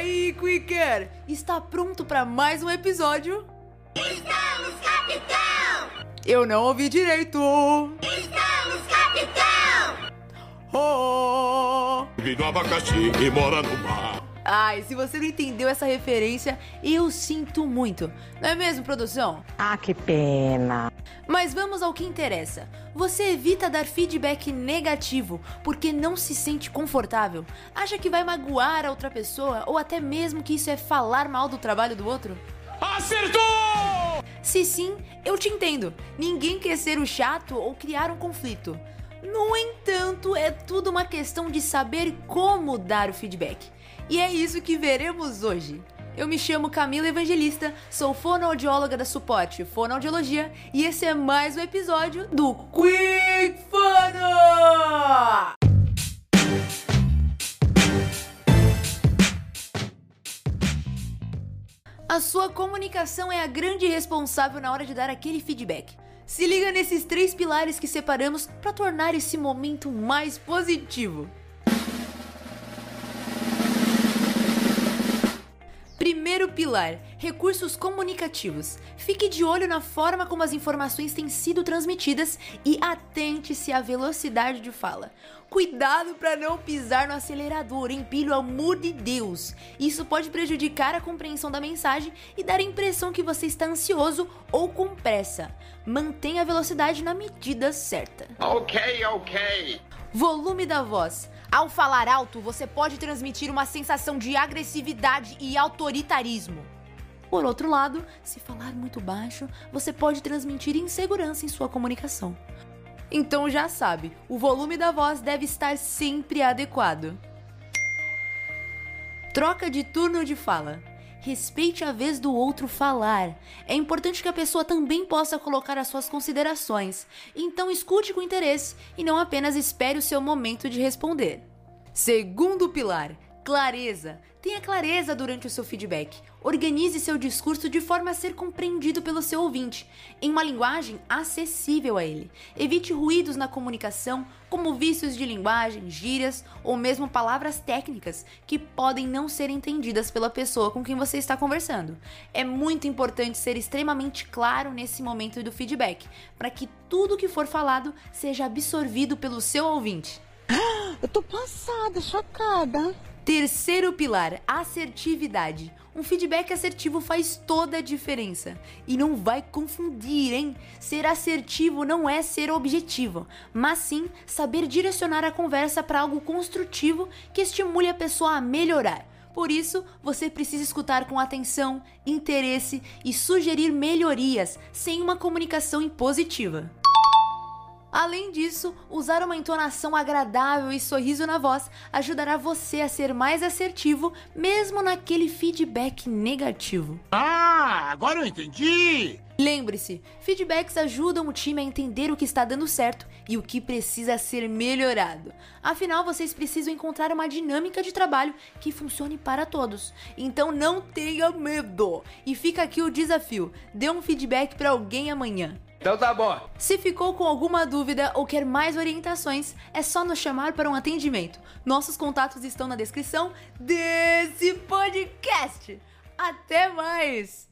aí, Quicker? Está pronto para mais um episódio? Estamos, capitão! Eu não ouvi direito. Estamos, capitão! Oh! Vive no abacaxi e mora no mar. Ai, se você não entendeu essa referência, eu sinto muito. Não é mesmo, produção? Ah, que pena. Mas vamos ao que interessa. Você evita dar feedback negativo porque não se sente confortável? Acha que vai magoar a outra pessoa ou até mesmo que isso é falar mal do trabalho do outro? Acertou! Se sim, eu te entendo. Ninguém quer ser o chato ou criar um conflito. No entanto, é tudo uma questão de saber como dar o feedback. E é isso que veremos hoje. Eu me chamo Camila Evangelista, sou fonoaudióloga da Suporte Fonoaudiologia e esse é mais um episódio do Quick Fono! A sua comunicação é a grande responsável na hora de dar aquele feedback. Se liga nesses três pilares que separamos para tornar esse momento mais positivo. Primeiro pilar: recursos comunicativos. Fique de olho na forma como as informações têm sido transmitidas e atente-se à velocidade de fala. Cuidado para não pisar no acelerador, hein? Pelo amor de Deus! Isso pode prejudicar a compreensão da mensagem e dar a impressão que você está ansioso ou com pressa. Mantenha a velocidade na medida certa. Ok, ok. Volume da voz. Ao falar alto, você pode transmitir uma sensação de agressividade e autoritarismo. Por outro lado, se falar muito baixo, você pode transmitir insegurança em sua comunicação. Então já sabe, o volume da voz deve estar sempre adequado. Troca de turno de fala. Respeite a vez do outro falar. É importante que a pessoa também possa colocar as suas considerações. Então escute com interesse e não apenas espere o seu momento de responder. Segundo pilar, clareza. Tenha clareza durante o seu feedback. Organize seu discurso de forma a ser compreendido pelo seu ouvinte, em uma linguagem acessível a ele. Evite ruídos na comunicação, como vícios de linguagem, gírias ou mesmo palavras técnicas que podem não ser entendidas pela pessoa com quem você está conversando. É muito importante ser extremamente claro nesse momento do feedback, para que tudo que for falado seja absorvido pelo seu ouvinte. Eu tô passada, chocada. Terceiro pilar, assertividade. Um feedback assertivo faz toda a diferença. E não vai confundir, hein? Ser assertivo não é ser objetivo, mas sim saber direcionar a conversa para algo construtivo que estimule a pessoa a melhorar. Por isso, você precisa escutar com atenção, interesse e sugerir melhorias sem uma comunicação impositiva. Além disso, usar uma entonação agradável e sorriso na voz ajudará você a ser mais assertivo, mesmo naquele feedback negativo. Ah, agora eu entendi. Lembre-se, feedbacks ajudam o time a entender o que está dando certo e o que precisa ser melhorado. Afinal, vocês precisam encontrar uma dinâmica de trabalho que funcione para todos. Então não tenha medo! E fica aqui o desafio: dê um feedback para alguém amanhã. Então tá bom. Se ficou com alguma dúvida ou quer mais orientações, é só nos chamar para um atendimento. Nossos contatos estão na descrição desse podcast. Até mais!